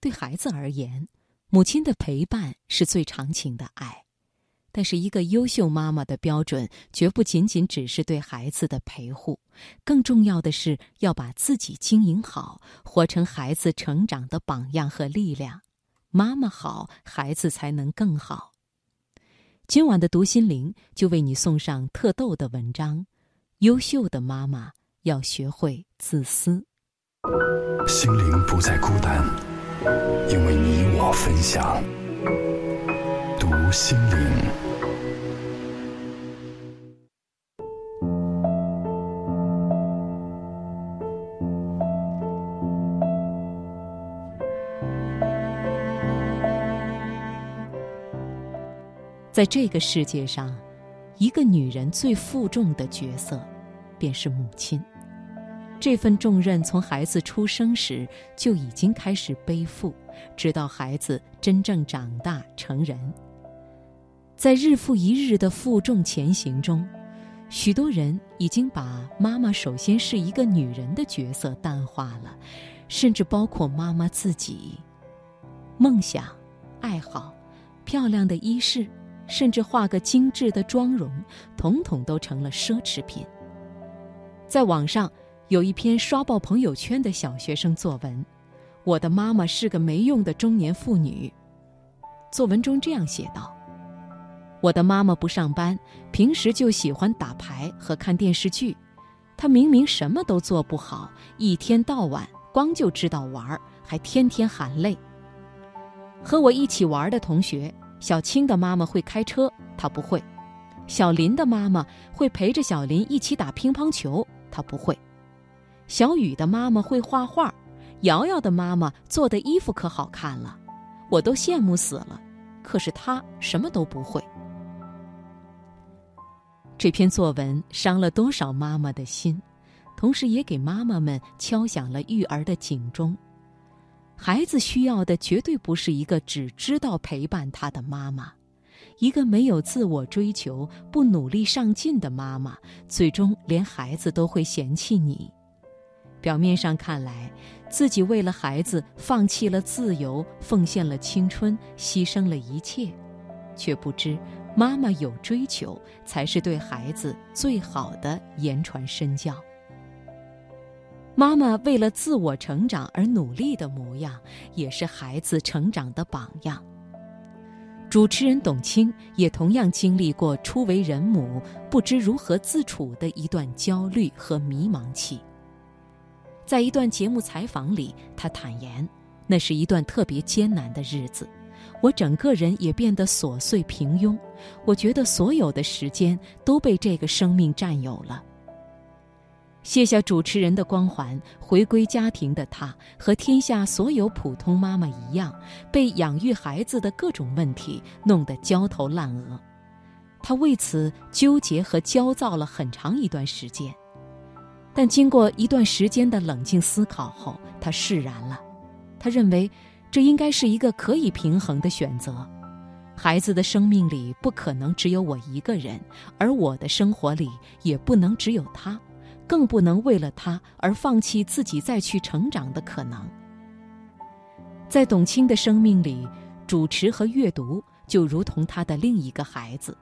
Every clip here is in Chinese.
对孩子而言，母亲的陪伴是最长情的爱。但是，一个优秀妈妈的标准，绝不仅仅只是对孩子的陪护，更重要的是要把自己经营好，活成孩子成长的榜样和力量。妈妈好，孩子才能更好。今晚的读心灵就为你送上特逗的文章：优秀的妈妈要学会自私。心灵不再孤单，因为你我分享。读心灵。在这个世界上，一个女人最负重的角色，便是母亲。这份重任从孩子出生时就已经开始背负，直到孩子真正长大成人。在日复一日的负重前行中，许多人已经把妈妈首先是一个女人的角色淡化了，甚至包括妈妈自己。梦想、爱好、漂亮的衣饰。甚至画个精致的妆容，统统都成了奢侈品。在网上有一篇刷爆朋友圈的小学生作文：“我的妈妈是个没用的中年妇女。”作文中这样写道：“我的妈妈不上班，平时就喜欢打牌和看电视剧。她明明什么都做不好，一天到晚光就知道玩，还天天喊累。和我一起玩的同学。”小青的妈妈会开车，她不会；小林的妈妈会陪着小林一起打乒乓球，她不会；小雨的妈妈会画画，瑶瑶的妈妈做的衣服可好看了，我都羡慕死了。可是她什么都不会。这篇作文伤了多少妈妈的心，同时也给妈妈们敲响了育儿的警钟。孩子需要的绝对不是一个只知道陪伴他的妈妈，一个没有自我追求、不努力上进的妈妈，最终连孩子都会嫌弃你。表面上看来，自己为了孩子放弃了自由，奉献了青春，牺牲了一切，却不知妈妈有追求，才是对孩子最好的言传身教。妈妈为了自我成长而努力的模样，也是孩子成长的榜样。主持人董卿也同样经历过初为人母不知如何自处的一段焦虑和迷茫期。在一段节目采访里，她坦言，那是一段特别艰难的日子，我整个人也变得琐碎平庸，我觉得所有的时间都被这个生命占有了。卸下主持人的光环，回归家庭的她，和天下所有普通妈妈一样，被养育孩子的各种问题弄得焦头烂额。她为此纠结和焦躁了很长一段时间，但经过一段时间的冷静思考后，他释然了。他认为，这应该是一个可以平衡的选择。孩子的生命里不可能只有我一个人，而我的生活里也不能只有他。更不能为了他而放弃自己再去成长的可能。在董卿的生命里，主持和阅读就如同他的另一个孩子。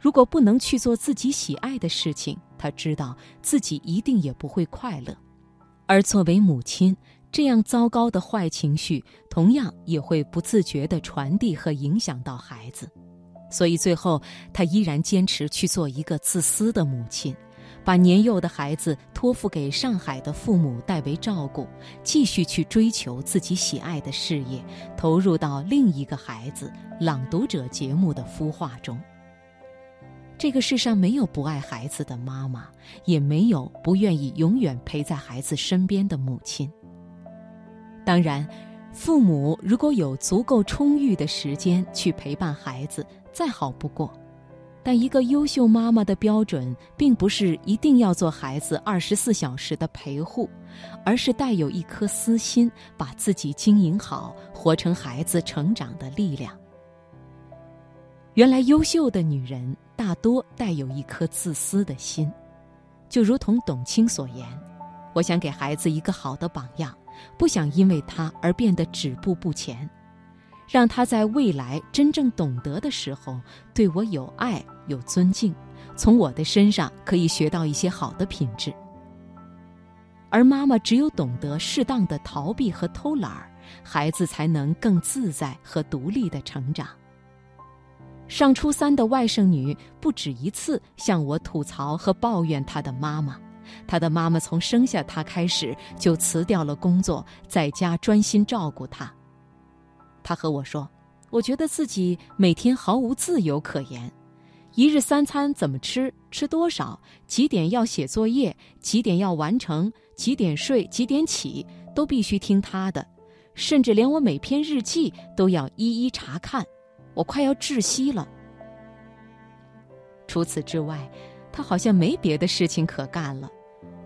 如果不能去做自己喜爱的事情，他知道自己一定也不会快乐。而作为母亲，这样糟糕的坏情绪，同样也会不自觉地传递和影响到孩子。所以最后，他依然坚持去做一个自私的母亲。把年幼的孩子托付给上海的父母代为照顾，继续去追求自己喜爱的事业，投入到另一个孩子《朗读者》节目的孵化中。这个世上没有不爱孩子的妈妈，也没有不愿意永远陪在孩子身边的母亲。当然，父母如果有足够充裕的时间去陪伴孩子，再好不过。但一个优秀妈妈的标准，并不是一定要做孩子二十四小时的陪护，而是带有一颗私心，把自己经营好，活成孩子成长的力量。原来，优秀的女人大多带有一颗自私的心，就如同董卿所言：“我想给孩子一个好的榜样，不想因为他而变得止步不前，让他在未来真正懂得的时候对我有爱有尊敬，从我的身上可以学到一些好的品质。而妈妈只有懂得适当的逃避和偷懒儿，孩子才能更自在和独立的成长。上初三的外甥女不止一次向我吐槽和抱怨她的妈妈，她的妈妈从生下她开始就辞掉了工作，在家专心照顾她。她和我说：“我觉得自己每天毫无自由可言，一日三餐怎么吃，吃多少，几点要写作业，几点要完成，几点睡，几点起，都必须听她的，甚至连我每篇日记都要一一查看。”我快要窒息了。除此之外，他好像没别的事情可干了。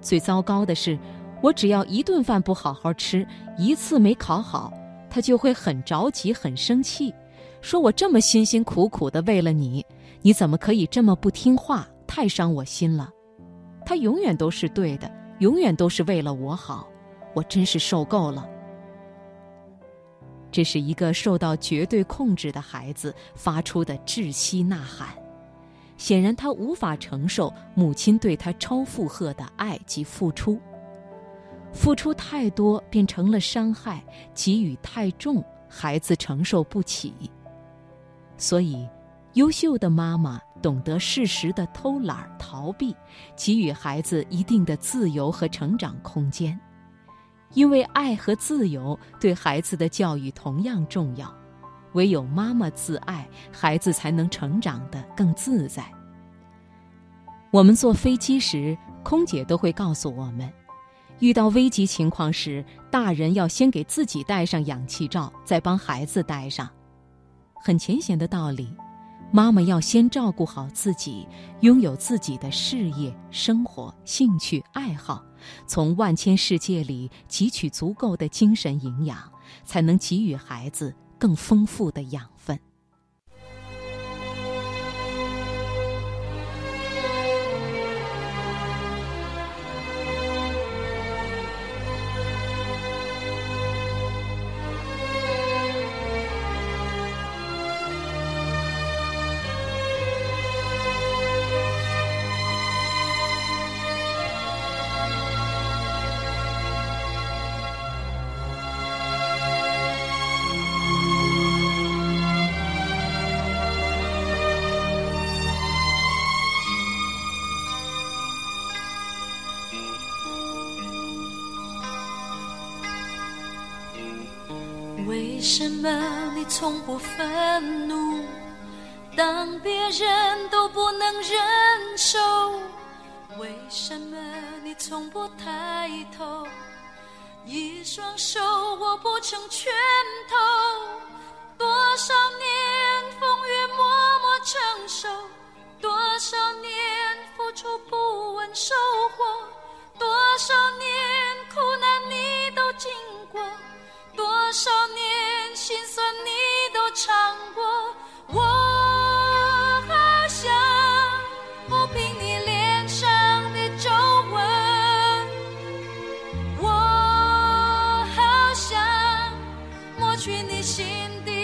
最糟糕的是，我只要一顿饭不好好吃，一次没考好，他就会很着急、很生气，说我这么辛辛苦苦的为了你，你怎么可以这么不听话？太伤我心了。他永远都是对的，永远都是为了我好，我真是受够了。这是一个受到绝对控制的孩子发出的窒息呐喊，显然他无法承受母亲对他超负荷的爱及付出，付出太多变成了伤害，给予太重，孩子承受不起。所以，优秀的妈妈懂得适时的偷懒逃避，给予孩子一定的自由和成长空间。因为爱和自由对孩子的教育同样重要，唯有妈妈自爱，孩子才能成长得更自在。我们坐飞机时，空姐都会告诉我们，遇到危急情况时，大人要先给自己戴上氧气罩，再帮孩子戴上。很浅显的道理。妈妈要先照顾好自己，拥有自己的事业、生活、兴趣、爱好，从万千世界里汲取足够的精神营养，才能给予孩子更丰富的养分。为什么你从不愤怒？当别人都不能忍受，为什么你从不抬头？一双手握不成拳头，多少年风雨默默承受，多去你心底